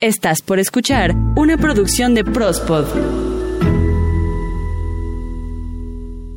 Estás por escuchar una producción de Prospod.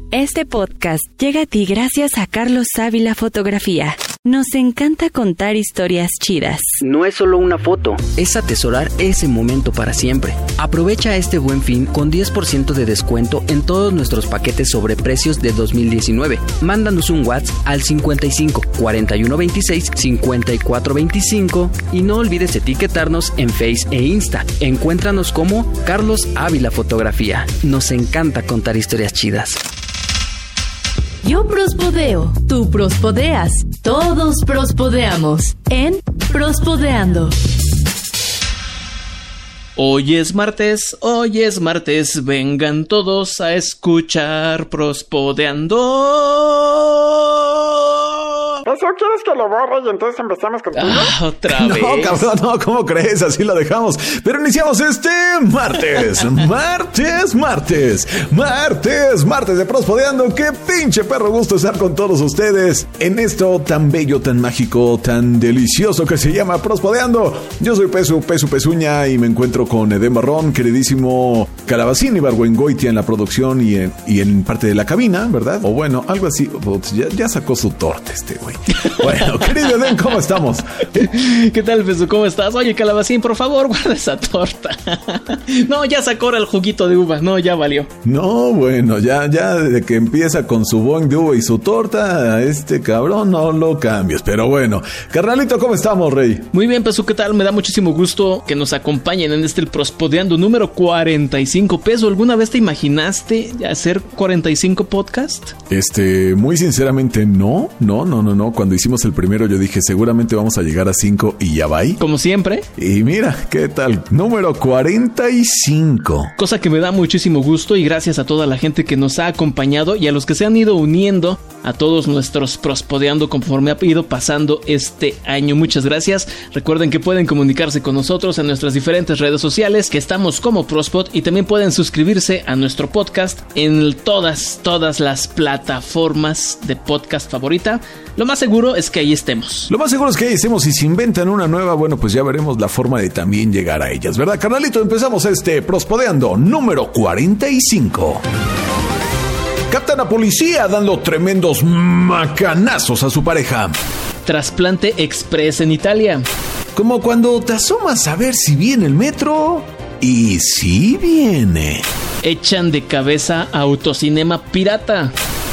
Este podcast llega a ti gracias a Carlos Ávila Fotografía. Nos encanta contar historias chidas. No es solo una foto, es atesorar ese momento para siempre. Aprovecha este buen fin con 10% de descuento en todos nuestros paquetes sobre precios de 2019. Mándanos un WhatsApp al 55 41 26 54 25 y no olvides etiquetarnos en Face e Insta. Encuéntranos como Carlos Ávila Fotografía. Nos encanta contar historias chidas. Yo prospodeo, tú prospodeas, todos prospodeamos en Prospodeando. Hoy es martes, hoy es martes, vengan todos a escuchar Prospodeando. ¿Eso quieres que lo borre y entonces empezamos contigo? Ah, otra No, vez. cabrón, no, ¿cómo crees? Así lo dejamos. Pero iniciamos este martes, martes, martes, martes, martes de Prospodeando. Qué pinche perro gusto estar con todos ustedes en esto tan bello, tan mágico, tan delicioso que se llama Prospodeando. Yo soy Pesu, Pesu Pesuña y me encuentro con Eden Barrón, queridísimo Calabacín y Barguengoitia en la producción y en, y en parte de la cabina, ¿verdad? O bueno, algo así. Ya, ya sacó su torta este güey. Bueno, querido Eden, ¿cómo estamos? ¿Qué tal, Pesu? ¿Cómo estás? Oye, Calabacín, por favor, guarda esa torta. No, ya sacó ahora el juguito de uva. No, ya valió. No, bueno, ya, ya de que empieza con su boing de uva y su torta, a este cabrón no lo cambies. Pero bueno, carnalito, ¿cómo estamos, rey? Muy bien, Pesu, ¿qué tal? Me da muchísimo gusto que nos acompañen en este el Prospodeando número 45. Peso, ¿alguna vez te imaginaste hacer 45 podcast? Este, muy sinceramente, no, no, no, no, no. Cuando hicimos el primero, yo dije, seguramente vamos a llegar a 5 y ya va ahí. Como siempre, Y mira, ¿qué tal? Número 45. cosa que me da muchísimo gusto y gracias a toda la gente que nos ha acompañado y a los que se han ido uniendo a todos nuestros prospodeando conforme ha ido pasando este año. Muchas gracias. Recuerden que pueden comunicarse con nosotros en nuestras diferentes redes sociales, que estamos como Prospod y también pueden suscribirse a nuestro podcast en todas, todas las plataformas de podcast favorita. Lo más seguro es que ahí estemos. Lo más seguro es que ahí estemos y si inventan una nueva, bueno, pues ya veremos la forma de también llegar a ellas, ¿verdad, carnalito? Empezamos este Prospodeando número 45. Captan a policía dando tremendos macanazos a su pareja. Trasplante Express en Italia. Como cuando te asomas a ver si viene el metro. Y si viene. Echan de cabeza a Autocinema Pirata.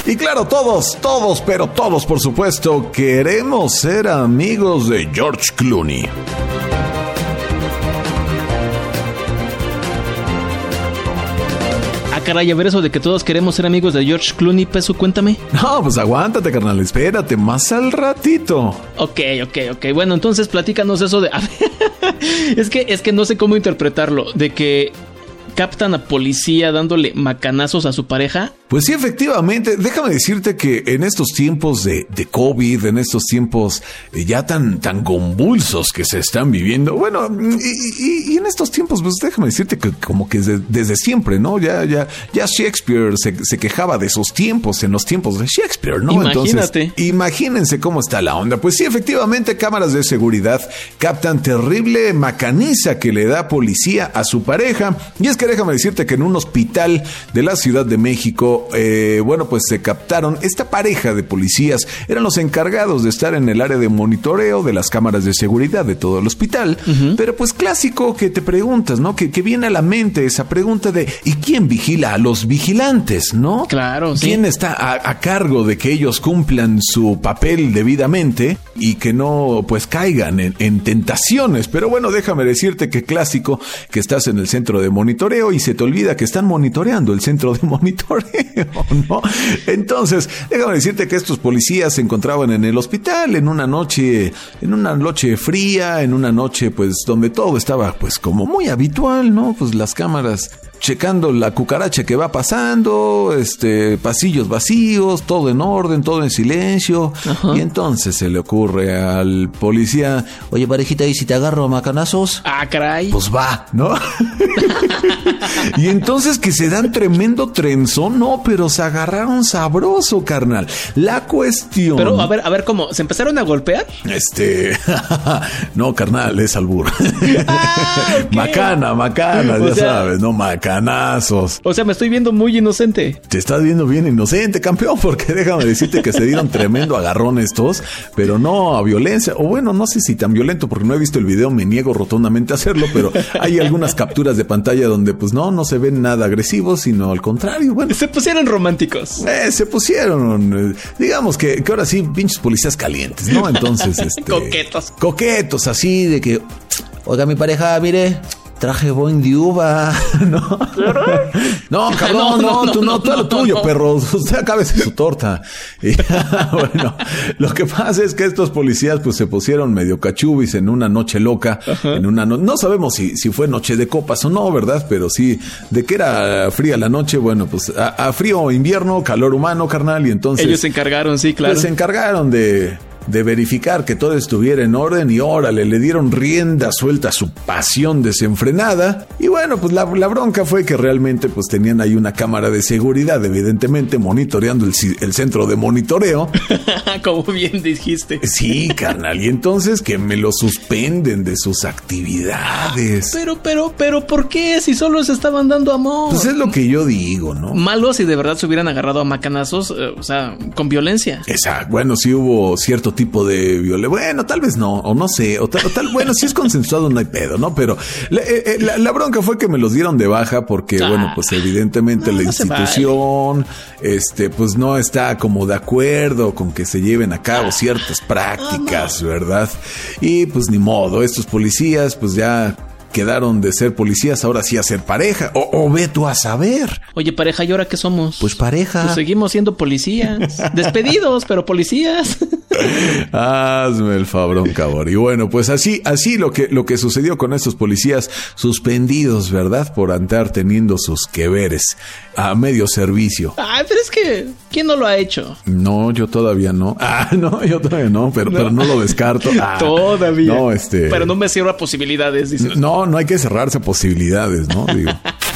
Y claro, todos, todos, pero todos, por supuesto, queremos ser amigos de George Clooney. Ah, caray, a ver eso de que todos queremos ser amigos de George Clooney, Peso, cuéntame. No, pues aguántate, carnal, espérate, más al ratito. Ok, ok, ok. Bueno, entonces platícanos eso de. es que es que no sé cómo interpretarlo. De que captan a policía dándole macanazos a su pareja. Pues sí, efectivamente, déjame decirte que en estos tiempos de, de COVID, en estos tiempos eh, ya tan, tan convulsos que se están viviendo, bueno, y, y- y en estos tiempos, pues déjame decirte que como que desde, desde siempre, ¿no? Ya, ya, ya Shakespeare se, se quejaba de esos tiempos, en los tiempos de Shakespeare, ¿no? Imagínate. Entonces, imagínense cómo está la onda. Pues sí, efectivamente, cámaras de seguridad captan terrible macaniza que le da policía a su pareja. Y es que déjame decirte que en un hospital de la Ciudad de México, eh, bueno, pues se captaron esta pareja de policías. Eran los encargados de estar en el área de monitoreo de las cámaras de seguridad de todo el hospital. Pero pues clásico que te preguntas, ¿no? Que, que viene a la mente esa pregunta de ¿y quién vigila a los vigilantes, no? Claro, sí. ¿Quién está a, a cargo de que ellos cumplan su papel debidamente y que no pues caigan en, en tentaciones? Pero bueno, déjame decirte que clásico que estás en el centro de monitoreo y se te olvida que están monitoreando el centro de monitoreo, ¿no? Entonces, déjame decirte que estos policías se encontraban en el hospital en una noche, en una noche fría, en una noche pues donde todo estaba pues como muy habitual, ¿no? Pues las cámaras checando la cucaracha que va pasando, este, pasillos vacíos, todo en orden, todo en silencio. Y entonces se le ocurre al policía, oye parejita, ¿y si te agarro a macanazos? Ah, caray. Pues va, ¿no? y entonces que se dan tremendo trenzón, no, pero se agarraron sabroso, carnal. La cuestión... Pero a ver, a ver, ¿cómo? ¿Se empezaron a golpear? Este... no, carnal, es albur. Ah, macana, macana, ya sabes, ¿no? O sea, me estoy viendo muy inocente. Te estás viendo bien inocente, campeón, porque déjame decirte que se dieron tremendo agarrón estos, pero no a violencia. O bueno, no sé si tan violento, porque no he visto el video, me niego rotundamente a hacerlo, pero hay algunas capturas de pantalla donde pues no, no se ven nada agresivos, sino al contrario, bueno. Se pusieron románticos. Eh, se pusieron, eh, digamos que, que ahora sí, pinches policías calientes, ¿no? Entonces, este... coquetos. Coquetos, así de que, oiga, mi pareja, mire, traje Boeing de uva, ¿no? No, cabrón, no, tú no, todo lo tuyo, perro. Usted acábese su torta. Y, bueno, lo que pasa es que estos policías pues se pusieron medio cachubis en una noche loca, en una no, sabemos si, si fue noche de copas o no, ¿verdad? Pero sí, de que era fría la noche, bueno, pues a, a frío invierno, calor humano, carnal, y entonces... Ellos se encargaron, sí, claro. Pues se encargaron de de verificar que todo estuviera en orden y órale, le dieron rienda suelta a su pasión desenfrenada. Y bueno, pues la, bronca fue que realmente pues tenían ahí una cámara de seguridad, evidentemente monitoreando el, el centro de monitoreo. Como bien dijiste. Sí, carnal. Y entonces que me lo suspenden de sus actividades. Pero, pero, pero, ¿por qué? Si solo se estaban dando amor. Pues es lo que yo digo, ¿no? Malo si de verdad se hubieran agarrado a macanazos, eh, o sea, con violencia. Exacto. Bueno, sí hubo cierto tipo de violencia. Bueno, tal vez no, o no sé, o tal, bueno, si es consensuado no hay pedo, ¿no? Pero eh, eh, la, bronca fue que me los dieron de baja porque, ah. bueno, pues evidentemente la institución, este, pues no está como de acuerdo con que se lleven a cabo ciertas prácticas, ¿verdad? Y pues ni modo, estos policías, pues ya quedaron de ser policías ahora sí a ser pareja. O, o ve tú a saber. Oye, pareja, ¿y ahora qué somos? Pues pareja. Pues seguimos siendo policías. Despedidos, pero policías. Hazme el fabrón, cabrón. Y bueno, pues así, así lo que, lo que sucedió con estos policías suspendidos, ¿verdad? Por andar teniendo sus queveres a medio servicio. Ah, pero es que, ¿quién no lo ha hecho? No, yo todavía no. Ah, no, yo todavía no, pero no, pero no lo descarto. Ah, todavía. No, este. Pero no me cierra posibilidades, dices. No, no hay que cerrarse posibilidades, ¿no? Digo.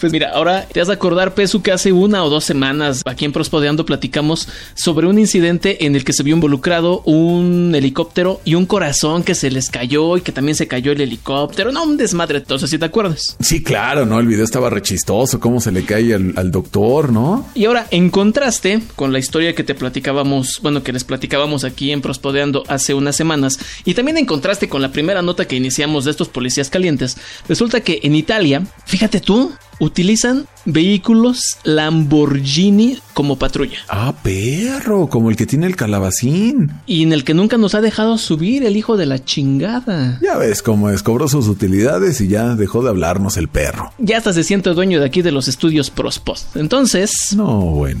Pues mira, ahora te has de acordar, Pesu, que hace una o dos semanas aquí en Prospodeando platicamos sobre un incidente en el que se vio involucrado un helicóptero y un corazón que se les cayó y que también se cayó el helicóptero. No, un desmadre, entonces, si te acuerdas. Sí, claro, ¿no? El video estaba rechistoso, cómo se le cae al, al doctor, ¿no? Y ahora, en contraste con la historia que te platicábamos, bueno, que les platicábamos aquí en Prospodeando hace unas semanas, y también en contraste con la primera nota que iniciamos de estos policías calientes, resulta que en Italia, fíjate tú, utilizan vehículos Lamborghini como patrulla. Ah, perro, como el que tiene el calabacín. Y en el que nunca nos ha dejado subir el hijo de la chingada. Ya ves cómo es, cobró sus utilidades y ya dejó de hablarnos el perro. Ya hasta se siente dueño de aquí de los estudios Prospost. Entonces... No, bueno.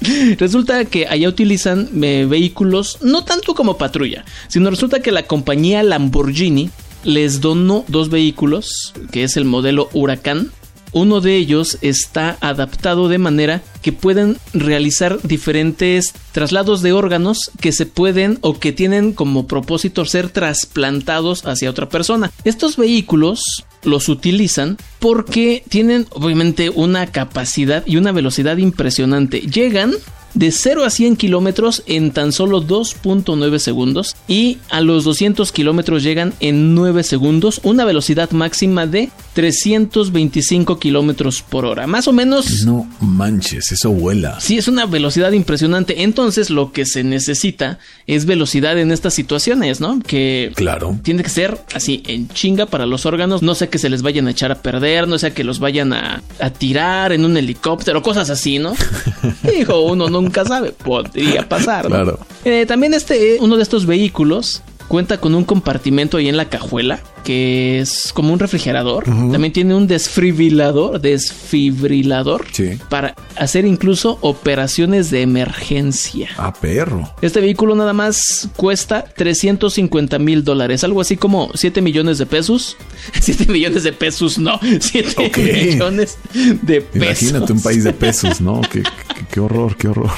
resulta que allá utilizan eh, vehículos no tanto como patrulla, sino resulta que la compañía Lamborghini les donó dos vehículos, que es el modelo Huracán, uno de ellos está adaptado de manera que pueden realizar diferentes traslados de órganos que se pueden o que tienen como propósito ser trasplantados hacia otra persona. Estos vehículos los utilizan porque tienen obviamente una capacidad y una velocidad impresionante. Llegan de 0 a 100 kilómetros en tan solo 2.9 segundos y a los 200 kilómetros llegan en 9 segundos, una velocidad máxima de 325 kilómetros por hora. Más o menos. No manches, eso vuela. Sí, es una velocidad impresionante. Entonces, lo que se necesita es velocidad en estas situaciones, ¿no? Que. Claro. Tiene que ser así, en chinga para los órganos. No sé que se les vayan a echar a perder, no sea que los vayan a, a tirar en un helicóptero, cosas así, ¿no? Dijo, uno nunca sabe, podría pasar. ¿no? Claro. Eh, también este, uno de estos vehículos cuenta con un compartimento ahí en la cajuela que es como un refrigerador. También tiene un desfibrilador, desfibrilador para hacer incluso operaciones de emergencia. Ah, perro. Este vehículo nada más cuesta 350 mil dólares, algo así como 7 millones de pesos. 7 millones de pesos, no, 7 millones de pesos. Imagínate un país de pesos, ¿no? qué, qué, horror, qué horror.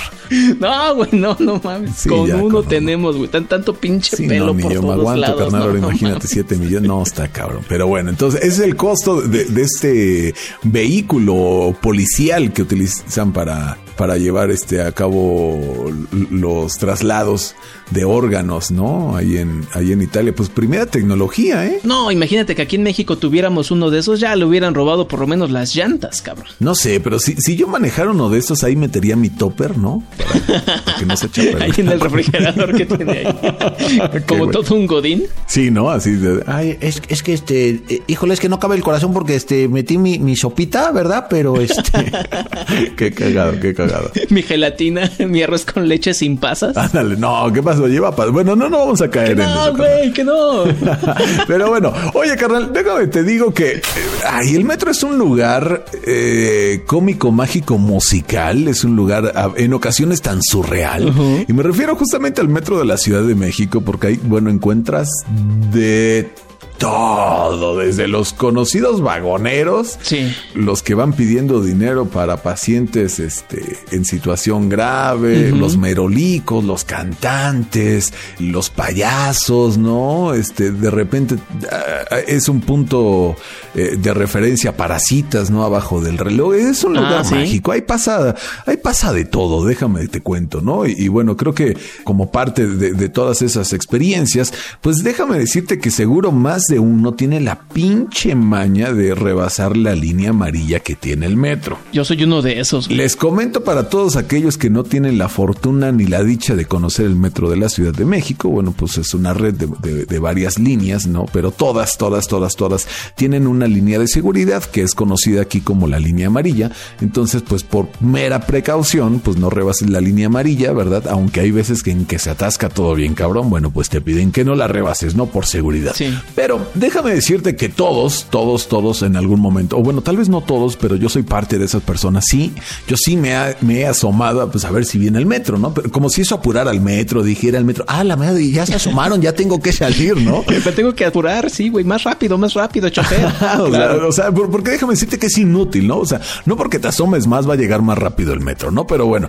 No, güey, no, no mames. con uno tenemos, güey, tan tanto pinche pelo por yo me aguanto, carnal, ahora imagínate 7 millones. No, está cabrón. Pero bueno, entonces ese es el costo de, este vehículo policial que utilizan para, para llevar este a cabo los traslados de órganos, ¿no? Ahí en, ahí en Italia. Pues primera tecnología, ¿eh? No, imagínate que aquí en México tuviéramos uno de esos, ya le hubieran robado por lo menos las llantas, cabrón. No sé, pero si, si yo manejara uno de estos, ahí metería mi topper, ¿no? Para, que no se eche Ahí en el refrigerador que tiene ahí. Como todo un godín. Sí, ¿no? Así de... Ay, es, es que este... Eh, híjole, es que no cabe el corazón porque este metí mi, mi sopita, ¿verdad? Pero este... qué cagado, qué cagado. mi gelatina, mi arroz con leche sin pasas. Ándale, no, ¿qué pasa? lleva Bueno, no, no vamos a caer en eso. No, güey, que no. Pero bueno, oye, carnal, déjame te digo que eh, ay, el metro es un lugar eh, cómico, mágico, musical. Es un lugar en ocasiones tan surreal. Y me refiero justamente al metro de la Ciudad de México, porque ahí, bueno, encuentras de todo, desde los conocidos vagoneros, sí. los que van pidiendo dinero para pacientes este, en situación grave, los merolicos, los cantantes, los payasos, ¿no? Este, de repente ah, es un punto eh, de referencia para citas, ¿no? Abajo del reloj. Es un lugar ah, mágico. Hay pasa, hay pasa de todo, déjame te cuento, ¿no? Y, bueno, creo que como parte de, de todas esas experiencias, pues déjame decirte que seguro más uno tiene la pinche maña de rebasar la línea amarilla que tiene el metro. Yo soy uno de esos. Les comento para todos aquellos que no tienen la fortuna ni la dicha de conocer el metro de la Ciudad de México. Bueno, pues es una red de, varias líneas, ¿no? Pero todas, todas, todas, todas tienen una línea de seguridad que es conocida aquí como la línea amarilla. Entonces, pues por mera precaución, pues no rebases la línea amarilla, ¿verdad? Aunque hay veces que en que se atasca todo bien cabrón, bueno, pues te piden que no la rebases, ¿no? Por seguridad. Sí. Pero déjame decirte que todos, todos, todos en algún momento, o bueno, tal vez no todos, pero yo soy parte de esas personas. Sí, yo sí me, he asomado pues, a ver si viene el metro, ¿no? Pero como si eso apurara al metro, dijera al metro, ah, la madre, ya se asomaron, ya tengo que salir, ¿no? me tengo que apurar, sí, güey, más rápido, más rápido, chofer. o, sea, porque déjame decirte que es inútil, ¿no? O sea, no porque te asomes más va a llegar más rápido el metro, ¿no? Pero bueno,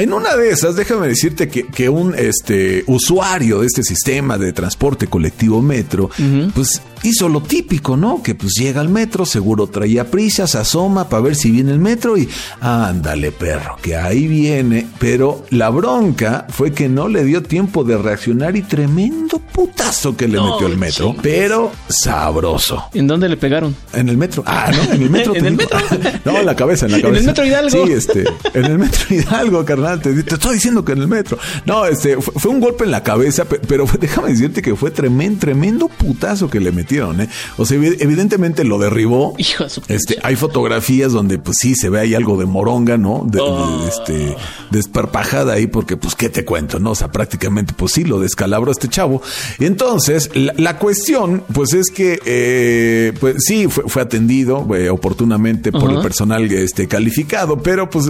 en una de esas, déjame decirte que, que un este, usuario de este sistema de transporte colectivo metro, pues hizo lo típico, ¿no? Que pues llega al metro, seguro traía prisa, se asoma para ver si viene el metro y ándale perro, que ahí viene. Pero la bronca fue que no le dio tiempo de reaccionar y tremendo putazo que le metió el metro, pero sabroso. ¿En dónde le pegaron? En el metro. Ah, no, en el metro. ¿En el metro? no, en la cabeza, en la cabeza. En el metro Hidalgo. Sí, este, en el metro Hidalgo, carnal, te, estoy diciendo que en el metro. No, este, fue, un golpe en la cabeza, pero déjame decirte que fue tremendo, tremendo putazo que le metieron, ¿eh? O sea, evidentemente lo derribó. Hijo de este, hay fotografías donde, pues sí, se ve ahí algo de moronga, ¿no? De, oh. este, desparpajada ahí, porque, pues, ¿qué te cuento, no? O sea, prácticamente, pues sí, lo descalabró este chavo. Entonces, la, cuestión, pues es que, eh, pues sí, fue, atendido eh, oportunamente por el personal este, calificado, pero pues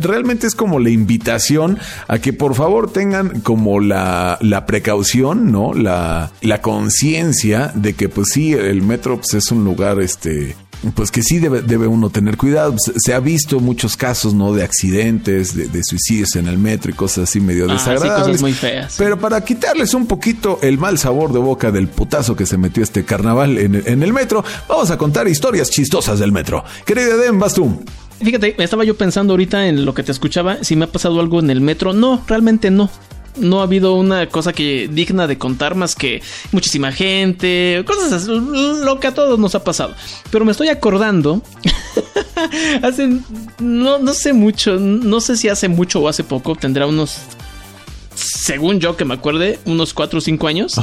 realmente es como la invitación a que por favor tengan como la, la precaución, ¿no? La, la conciencia de que pues sí, el metro pues, es un lugar este pues que sí debe, debe uno tener cuidado. Se, ha visto muchos casos, ¿no? De accidentes, de, suicidios en el metro y cosas así medio ah, desagradables. muy feas. Pero para quitarles un poquito el mal sabor de boca del putazo que se metió este carnaval en, en el metro, vamos a contar historias chistosas del metro. Querida Edem, vas tú. Fíjate, estaba yo pensando ahorita en lo que te escuchaba, si me ha pasado algo en el metro. No, realmente no no ha habido una cosa que digna de contar más que muchísima gente, cosas así, lo que a todos nos ha pasado. Pero me estoy acordando, hace, no, no sé mucho, no sé si hace mucho o hace poco, tendrá unos según yo que me acuerde, unos 4 o 5 años,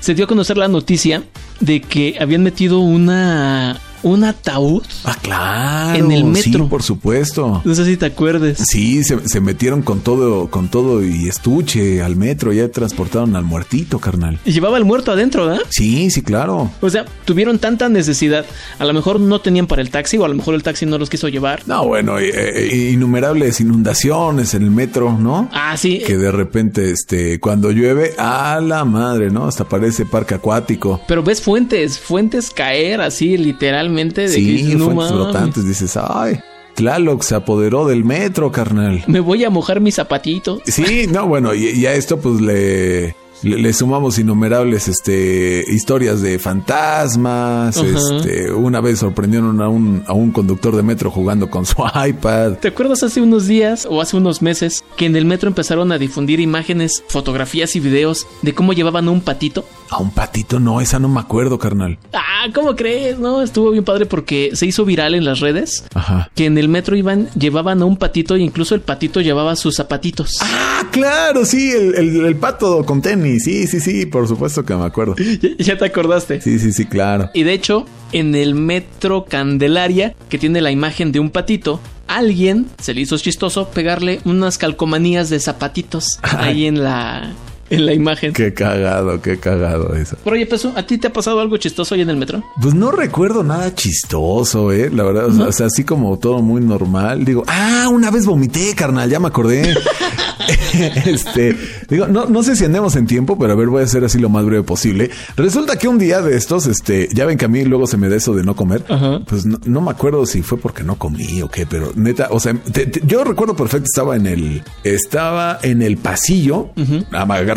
se dio a conocer la noticia de que habían metido una un ataúd. Ah, claro. En el metro. Sí, por supuesto. No sé si te acuerdes. Sí, se, se metieron con todo, con todo y estuche al metro. Ya transportaron al muertito, carnal. Y llevaba el muerto adentro, ¿verdad? Sí, sí, claro. O sea, tuvieron tanta necesidad. A lo mejor no tenían para el taxi o a lo mejor el taxi no los quiso llevar. No, bueno, eh, eh, innumerables inundaciones en el metro, ¿no? Ah, sí. Que de repente, este, cuando llueve, a la madre, ¿no? Hasta parece parque acuático. Pero ves fuentes, fuentes caer así de Sí, dices, no fuentes mames, flotantes. Dices, ay, Tlaloc se apoderó del metro, carnal. Me voy a mojar mis zapatitos. Sí, no, bueno, y, y a esto pues le, le, le sumamos innumerables este, historias de fantasmas. Este, una vez sorprendieron a un, a un conductor de metro jugando con su iPad. ¿Te acuerdas hace unos días o hace unos meses que en el metro empezaron a difundir imágenes, fotografías y videos de cómo llevaban un patito? A un patito, no, esa no me acuerdo, carnal. Ah, ¿cómo crees? No, estuvo bien padre porque se hizo viral en las redes Ajá. que en el metro iban, llevaban a un patito e incluso el patito llevaba sus zapatitos. Ah, claro, sí, el, el- el pato con tenis. Sí, sí, sí, por supuesto que me acuerdo. Ya, ya te acordaste. Sí, sí, sí, claro. Y de hecho, en el metro Candelaria, que tiene la imagen de un patito, alguien se le hizo chistoso pegarle unas calcomanías de zapatitos ahí en la, en la imagen. Qué cagado, qué cagado eso. Pero oye, Peso, ¿a ti te ha pasado algo chistoso ahí en el metro? Pues no recuerdo nada chistoso, eh, la verdad, o sea, o sea, así como todo muy normal. Digo, ah, una vez vomité, carnal, ya me acordé. este, digo, no, no sé si andemos en tiempo, pero a ver, voy a hacer así lo más breve posible. Resulta que un día de estos, este, ya ven que a mí luego se me da eso de no comer. Ajá. Pues no, no me acuerdo si fue porque no comí o qué, pero neta, o sea, te- te- yo recuerdo perfecto, estaba en el, estaba en el pasillo,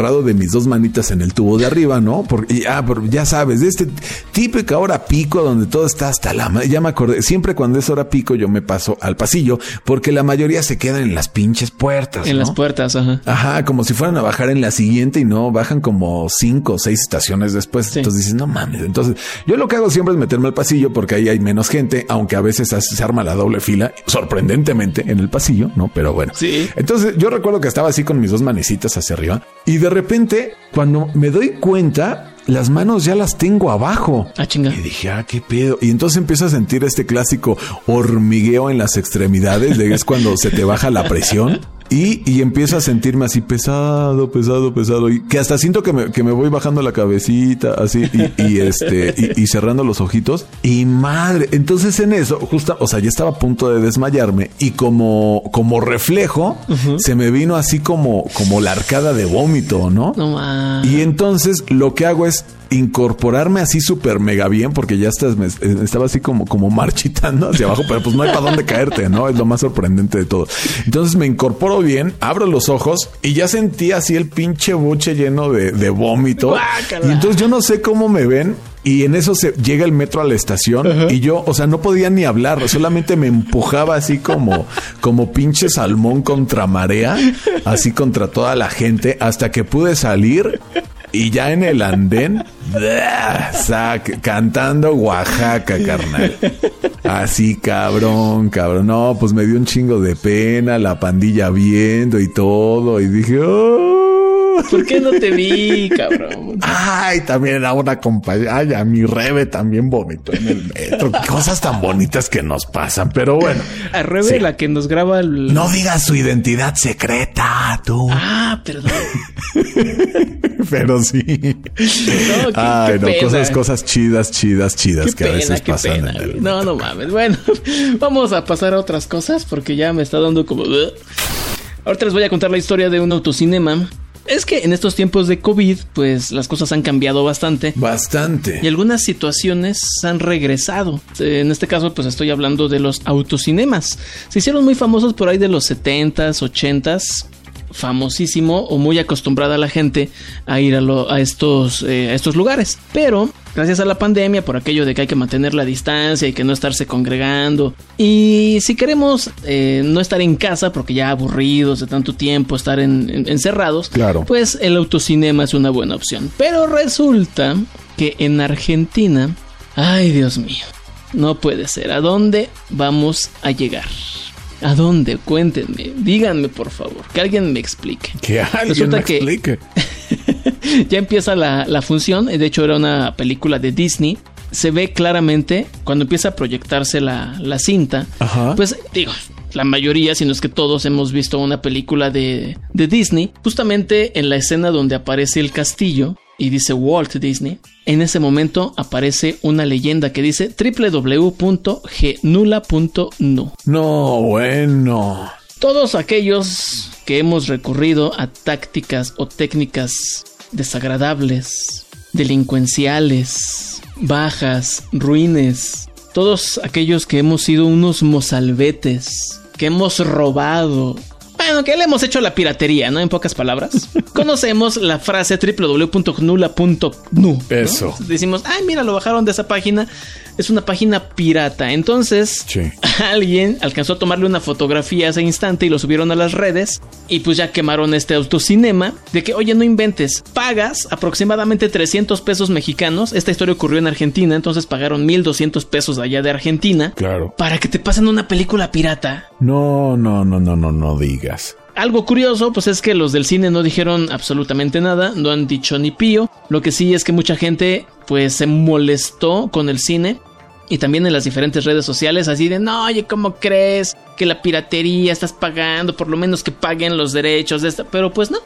agarrado de mis dos manitas en el tubo de arriba, ¿no? Porque, ah, pero ya sabes, de este típica hora pico donde todo está hasta la, ya me acordé, siempre cuando es hora pico yo me paso al pasillo, porque la mayoría se quedan en las pinches puertas, En ¿no? las puertas, ajá. Ajá, como si fueran a bajar en la siguiente y no bajan como cinco o seis estaciones después. Sí. Entonces dices, no mames. Entonces, yo lo que hago siempre es meterme al pasillo porque ahí hay menos gente, aunque a veces se arma la doble fila, sorprendentemente en el pasillo, ¿no? Pero bueno. Sí. Entonces, yo recuerdo que estaba así con mis dos manecitas hacia arriba y de repente, cuando me doy cuenta, las manos ya las tengo abajo. Ah, chinga. Y dije, ah, qué pedo. Y entonces empiezo a sentir este clásico hormigueo en las extremidades, de es cuando se te baja la presión. Y, y empiezo a sentirme así pesado, pesado, pesado. Y que hasta siento que me, que me voy bajando la cabecita, así, y, y este, y, y cerrando los ojitos. Y madre, entonces en eso, justo, o sea, ya estaba a punto de desmayarme. Y como, como reflejo, se me vino así como, como la arcada de vómito, ¿no? No mames. Y entonces lo que hago es incorporarme así súper mega bien porque ya estás, me- eh, estaba así como, como marchitando hacia abajo, pero pues no hay para dónde caerte, ¿no? Es lo más sorprendente de todo. Entonces me incorporo bien, abro los ojos y ya sentí así el pinche buche lleno de, de vómito. Guácala. Y entonces yo no sé cómo me ven. Y en eso se llega el metro a la estación y yo, o sea, no podía ni hablar, solamente me empujaba así como, como pinche salmón contra marea, así contra toda la gente, hasta que pude salir y ya en el andén, sac- cantando Oaxaca, carnal. Así, cabrón, cabrón. No, pues me dio un chingo de pena, la pandilla viendo y todo. Y dije, "Oh". ¿Por qué no te vi, cabrón? Ay, también era una compañera. Ay, a mi Rebe también vomitó en el metro. Cosas tan bonitas que nos pasan. Pero bueno, A Rebe, Sí. la que nos graba el... no digas su identidad secreta, tú. Ah, perdón. Pero sí. No, qué- Ay, qué no, pena. cosas, cosas chidas, chidas, chidas Qué que a veces pasan. pena. en el- güey. No, no mames. Bueno, vamos a pasar a otras cosas porque ya me está dando como... Ahorita les voy a contar la historia de un autocinema. Es que en estos tiempos de COVID, pues las cosas han cambiado bastante. Bastante. Y algunas situaciones han regresado. Eh, En este caso, pues estoy hablando de los autocinemas. Se hicieron muy famosos por ahí de los 70s, 80s. Famosísimo o muy acostumbrada la gente a ir a, lo- a estos, eh, a estos lugares. Pero gracias a la pandemia, por aquello de que hay que mantener la distancia y que no estarse congregando. Y si queremos eh, no estar en casa, porque ya aburridos de tanto tiempo estar en- en- encerrados, Claro. pues el autocinema es una buena opción. Pero resulta que en Argentina, ay Dios mío, no puede ser. ¿A dónde vamos a llegar? ¿A dónde? Cuéntenme, díganme por favor, que alguien me explique. Que alguien Resulta me que- explique. ya empieza la, la función, de hecho era una película de Disney. se ve claramente cuando empieza a proyectarse la, la cinta. Ajá. Pues digo, la mayoría, si no es que todos hemos visto una película de, de Disney, justamente en la escena donde aparece el castillo y dice Walt Disney, en ese momento aparece una leyenda que dice www.gnula.nu. No, bueno. Todos aquellos que hemos recurrido a tácticas o técnicas desagradables, delincuenciales, bajas, ruines, todos aquellos que hemos sido unos mozalbetes, que hemos robado, bueno, que le hemos hecho la piratería, ¿no? En pocas palabras. Conocemos la frase www.gnula.nu. Eso. Decimos, ay, mira, lo bajaron de esa página. Es una página pirata. Entonces, Sí. alguien alcanzó a tomarle una fotografía a ese instante y lo subieron a las redes. Y pues ya quemaron este autocinema. De que, oye, no inventes. Pagas aproximadamente 300 pesos mexicanos. Esta historia ocurrió en Argentina. Entonces pagaron 1200 pesos allá de Argentina. Claro. Para que te pasen una película pirata. No, no, no, no, no, no digas. Algo curioso, pues es que los del cine no dijeron absolutamente nada, no han dicho ni pío. Lo que sí es que mucha gente, pues, se molestó con el cine. Y también en las diferentes redes sociales, así de, no, oye, ¿cómo crees que la piratería estás pagando? Por lo menos que paguen los derechos de esta. Pero pues no,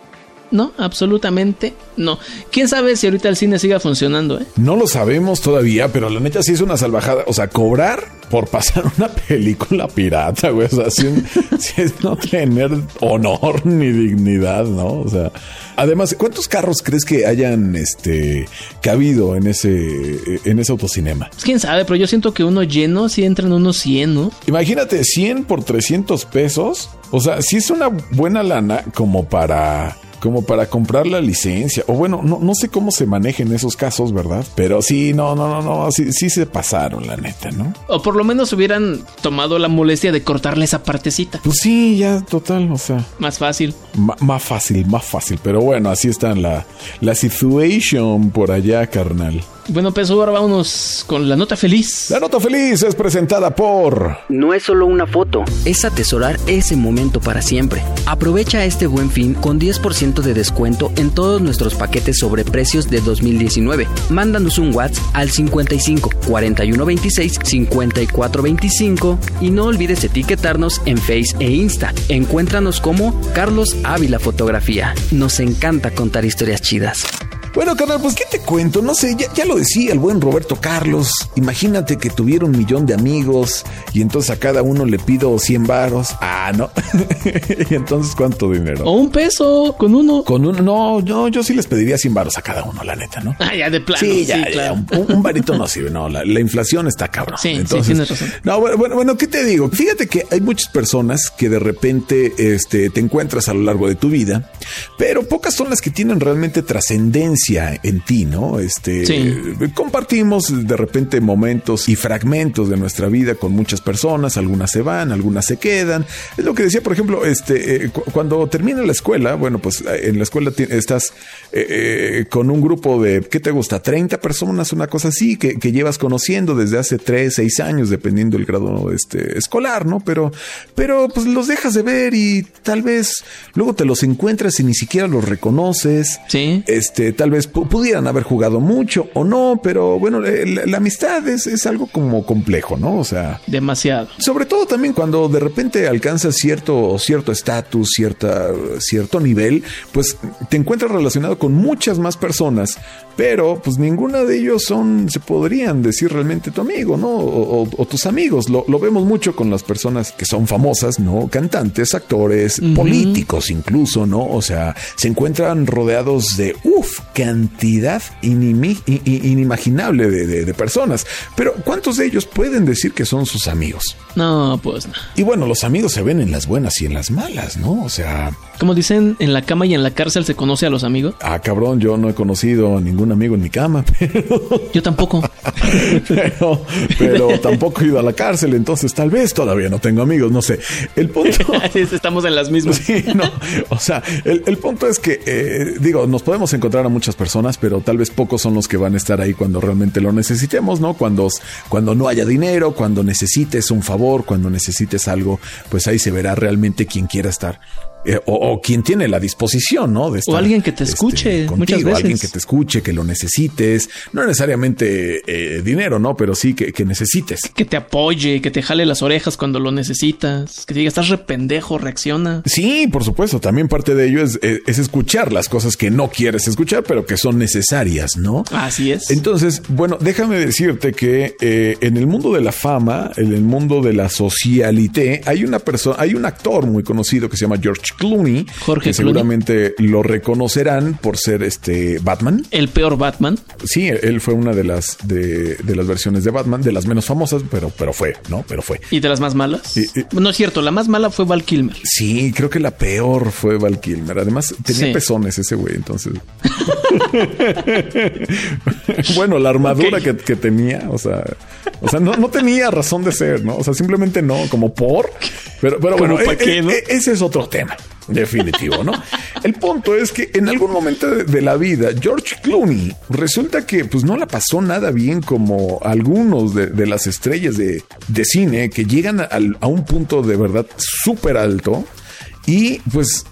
no, absolutamente no. ¿Quién sabe si ahorita el cine siga funcionando, eh? No lo sabemos todavía, pero la neta sí es una salvajada. O sea, cobrar por pasar una película pirata, güey. O sea, sí es no tener honor ni dignidad, ¿no? O sea, además, ¿cuántos carros crees que hayan este cabido en ese en ese autocinema? Pues quién sabe, pero yo siento que uno lleno sí entran unos 100, ¿no? Imagínate 100 por 300 pesos. O sea, sí es una buena lana como para como para comprar la licencia. O bueno, no, no sé cómo se manejen esos casos, ¿verdad? Pero sí, no, no, no, no, sí, sí se pasaron, la neta, ¿no? O por lo menos hubieran tomado la molestia de cortarle esa partecita. Pues sí, ya, total, o sea, Más fácil. más fácil, más fácil. Pero bueno, así está la, la situation por allá, carnal. Bueno, pues ahora vámonos con la nota feliz. La nota feliz es presentada por... No es solo una foto, es atesorar ese momento para siempre. Aprovecha este buen fin con 10% de descuento en todos nuestros paquetes sobre precios de 2019. Mándanos un WhatsApp al 55 41 26 54 25 y no olvides etiquetarnos en Face e Insta. Encuéntranos como Carlos Ávila Fotografía. Nos encanta contar historias chidas. Bueno, carnal, pues ¿qué te cuento? No sé, ya, ya lo decía el buen Roberto Carlos. Imagínate que tuviera un millón de amigos y entonces a cada uno le pido 100 varos. Ah, no. y entonces, ¿cuánto dinero? O un peso con uno. Con uno, no, no, yo sí les pediría 100 varos a cada uno, la neta, ¿no? Ah, ya de plano. Sí, ya, ya, claro. un, un varito no sirve, no, la, la inflación está cabrón. Sí, sí, tienes razón. No, bueno, bueno, bueno, ¿qué te digo? Fíjate que hay muchas personas que de repente este, te encuentras a lo largo de tu vida, pero pocas son las que tienen realmente trascendencia en ti, ¿no? Este, Sí. compartimos de repente momentos y fragmentos de nuestra vida con muchas personas, algunas se van, algunas se quedan. Es lo que decía, por ejemplo, este, eh, cu- cuando termina la escuela, bueno, pues eh, en la escuela estás eh, eh, con un grupo de, ¿qué te gusta? 30 personas, una cosa así, que, que llevas conociendo desde hace 3, 6 años, dependiendo del grado este, escolar, ¿no? Pero, pero pues los dejas de ver y tal vez luego te los encuentras y ni siquiera los reconoces. Sí. Este, tal vez pu- pudieran haber jugado mucho o no, pero bueno, eh, la, la amistad es, es algo como complejo, ¿no? O sea, Demasiado. sobre todo también cuando de repente alcanzas cierto cierto estatus, cierta cierto nivel, pues te encuentras relacionado con muchas más personas, pero pues ninguna de ellos son se podrían decir realmente tu amigo, ¿no? O, o- o tus amigos. Lo, lo vemos mucho con las personas que son famosas, ¿no? Cantantes, actores, políticos incluso, ¿no? O sea, se encuentran rodeados de uff cantidad inimi- inimaginable de, de- de personas. Pero ¿cuántos de ellos pueden decir que son sus amigos? No, pues no. Y bueno, los amigos se ven en las buenas y en las malas, ¿no? O sea, Como dicen, en la cama y en la cárcel se conoce a los amigos. ah, cabrón, yo no he conocido ningún amigo en mi cama, pero, Yo tampoco. pero, pero tampoco he ido a la cárcel, entonces tal vez todavía no tengo amigos, no sé. El punto... Estamos en las mismas. Sí, no. O sea, el, el punto es que, eh, digo, nos podemos encontrar a muchas personas, pero tal vez pocos son los que van a estar ahí cuando realmente lo necesitemos, ¿no? Cuando, cuando no haya dinero, cuando necesites un favor, cuando necesites algo, pues ahí se verá realmente quién quiera estar. Eh, o, quien tiene la disposición, ¿no? De o alguien que te este, escuche muchas veces. Alguien que te escuche, que lo necesites. No necesariamente eh, dinero, ¿no? Pero sí que, necesites. Que te apoye, que te jale las orejas cuando lo necesitas. Que te diga, estás rependejo, reacciona. Sí, por supuesto. También parte de ello es, eh, es, escuchar las cosas que no quieres escuchar, pero que son necesarias, ¿no? Así es. Entonces, bueno, déjame decirte que en el mundo de la fama, en el mundo de la socialité, hay una persona, hay un actor muy conocido que se llama George Clooney. Jorge que seguramente lo reconocerán por ser este Batman. El peor Batman. Sí, él fue una de las de, las versiones de Batman, de las menos famosas, pero, pero fue, ¿no? Pero fue. ¿Y de las más malas? no es cierto, la más mala fue Val Kilmer. Sí, creo que la peor fue Val Kilmer. Además, tenía pezones ese güey, entonces. bueno, la armadura que, tenía, o sea, o sea, no, no tenía razón de ser, ¿no? O sea, simplemente no, como por. Pero, pero bueno, eh, eh, ese es otro tema. Definitivo, ¿no? El punto es que en algún momento de, la vida, George Clooney resulta que pues no la pasó nada bien como algunos de, las estrellas de, cine que llegan a un punto de verdad súper alto y pues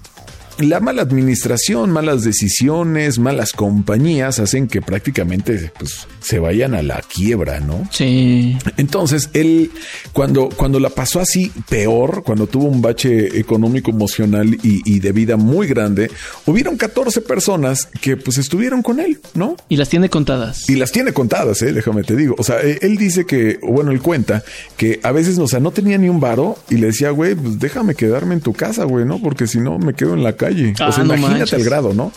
la mala administración, malas decisiones, malas compañías hacen que prácticamente pues, se vayan a la quiebra, ¿no? Sí. Entonces, él, cuando, cuando la pasó así peor, cuando tuvo un bache económico, emocional y, de vida muy grande, hubieron 14 personas que pues estuvieron con él, ¿no? Y las tiene contadas. Y las tiene contadas, ¿eh? Déjame te digo. O sea, e, él dice que, bueno, él cuenta que a veces, o sea, no tenía ni un varo y le decía, güey, pues déjame quedarme en tu casa, güey, ¿no? Porque si no me quedo en la calle. o sea, ah, imagínate el grado, ¿no?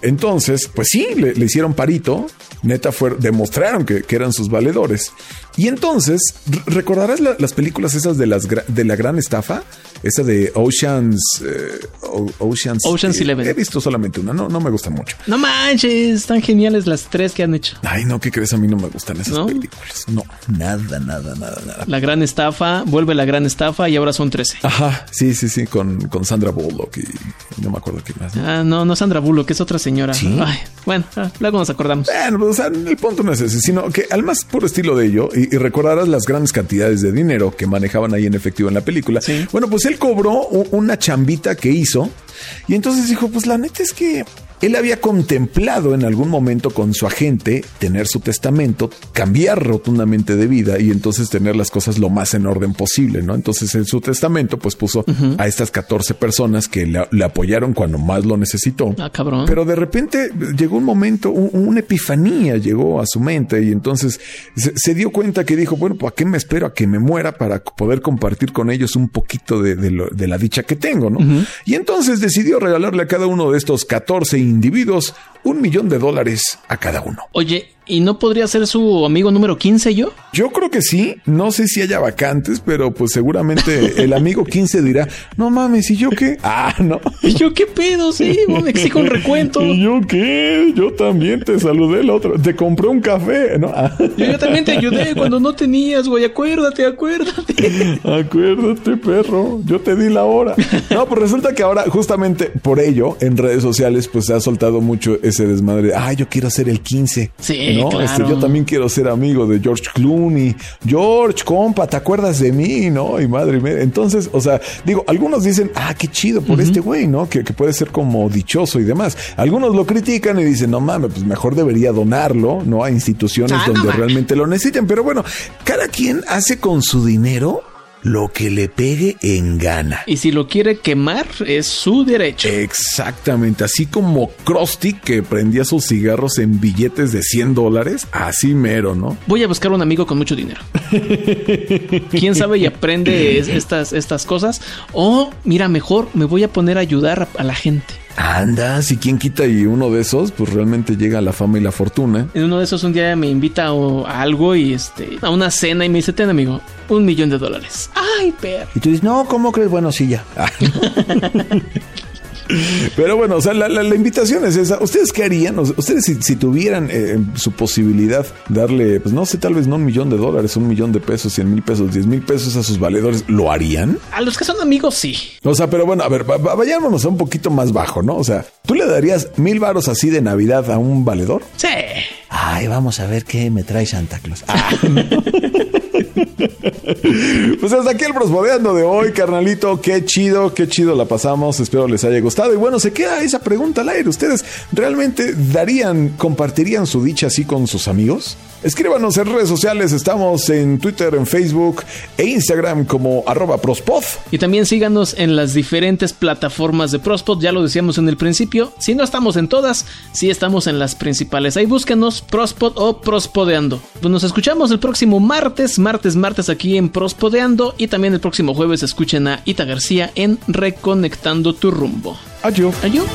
Entonces, pues sí, le, le hicieron parito. Neta fue demostrar que, eran sus valedores. Y entonces, ¿recordarás las películas esas de, las, de la gran estafa? Esa de Oceans. Eh, Oceans. Oceans Eleven. He visto solamente una, no, no me gusta mucho. No manches, están geniales las tres que han hecho. Ay, no, ¿qué crees? A mí no me gustan esas películas. No, nada, nada, nada, nada. La gran estafa, vuelve la gran estafa y ahora son 13. Ajá, sí, sí, sí, con, con Sandra Bullock y no me acuerdo qué más. Ah, no, no Sandra Bullock, es otra señora. Ay, bueno, ah, luego nos acordamos. Bueno, pues, o sea, el punto no es ese, sino que al más puro estilo de ello, y, y recordarás las grandes cantidades de dinero que manejaban ahí en efectivo en la película. Sí. Bueno, pues él cobró una chambita que hizo y entonces dijo, pues la neta es que él había contemplado en algún momento con su agente tener su testamento, cambiar rotundamente de vida y entonces tener las cosas lo más en orden posible, ¿no? Entonces en su testamento pues puso a estas 14 personas que le, apoyaron cuando más lo necesitó. Ah, cabrón. Pero de repente llegó un momento, una epifanía llegó a su mente y entonces se, dio cuenta que dijo, bueno, ¿para qué me espero a que me muera para poder compartir con ellos un poquito de, la dicha que tengo, ¿no? Y entonces decidió regalarle a cada uno de estos 14 individuos un millón de dólares a cada uno. Oye, ¿y no podría ser su amigo número 15 yo? Yo creo que sí. No sé si haya vacantes, pero pues seguramente el amigo 15 dirá, no mames, ¿y yo qué? Ah, no. ¿Y yo qué pedo? Sí, me exijo un recuento. ¿Y yo qué? Yo también te saludé el otro. Te compré un café, ¿no? Ah. Yo, también te ayudé cuando no tenías, güey. Acuérdate, acuérdate. Acuérdate, perro. Yo te di la hora. No, pues resulta que ahora, justamente por ello, en redes sociales, pues se ha soltado mucho ese desmadre. Ah, yo quiero ser el 15. Sí, ¿no? Este, yo también quiero ser amigo de George Clooney. George, compa, ¿te acuerdas de mí? ¿No? Y madre mía. Entonces, o sea, digo, algunos dicen, ah, qué chido por este güey, ¿no? Que, que, puede ser como dichoso y demás. Algunos lo critican y dicen, no mames, pues mejor debería donarlo, ¿no? A instituciones ah, donde realmente lo necesiten. Pero bueno, cada quien hace con su dinero lo que le pegue en gana. Y si lo quiere quemar, es su derecho. Exactamente, así como Krusty que prendía sus cigarros en billetes de 100 dólares, así mero, ¿no? Voy a buscar un amigo con mucho dinero. ¿Quién sabe y aprende estas, estas cosas? O, mira, mejor me voy a poner a ayudar a la gente. Anda, si quien quita y uno de esos, pues realmente llega a la fama y la fortuna. En uno de esos un día me invita a, algo y este, a una cena y me dice, ten amigo, un millón de dólares. Ay, per. Y tú dices, no, ¿cómo crees? Bueno, sí, ya. Pero bueno, o sea, la, invitación es esa. ¿Ustedes qué harían? Ustedes si, tuvieran eh, su posibilidad darle, pues no sé, tal vez no un millón de dólares, un millón de pesos, cien mil pesos, diez mil pesos a sus valedores, ¿lo harían? A los que son amigos, sí. O sea, pero bueno, a ver, vayámonos a un poquito más bajo, ¿no? O sea, ¿tú le darías mil varos así de Navidad a un valedor? Sí. Ay, vamos a ver qué me trae Santa Claus. Ah. pues hasta aquí el prosbodeando de hoy, carnalito. Qué chido, qué chido la pasamos. Espero les haya gustado. Y bueno, se queda esa pregunta al aire. ¿Ustedes realmente darían, compartirían su dicha así con sus amigos? Escríbanos en redes sociales, estamos en Twitter, en Facebook e Instagram como arroba prospod. Y también síganos en las diferentes plataformas de Prospod, ya lo decíamos en el principio, si no estamos en todas, sí estamos en las principales. Ahí búsquenos Prospod o Prospodeando. Pues nos escuchamos el próximo martes, martes, martes aquí en Prospodeando y también el próximo jueves escuchen a Ita García en Reconectando tu rumbo. Adiós. Adiós.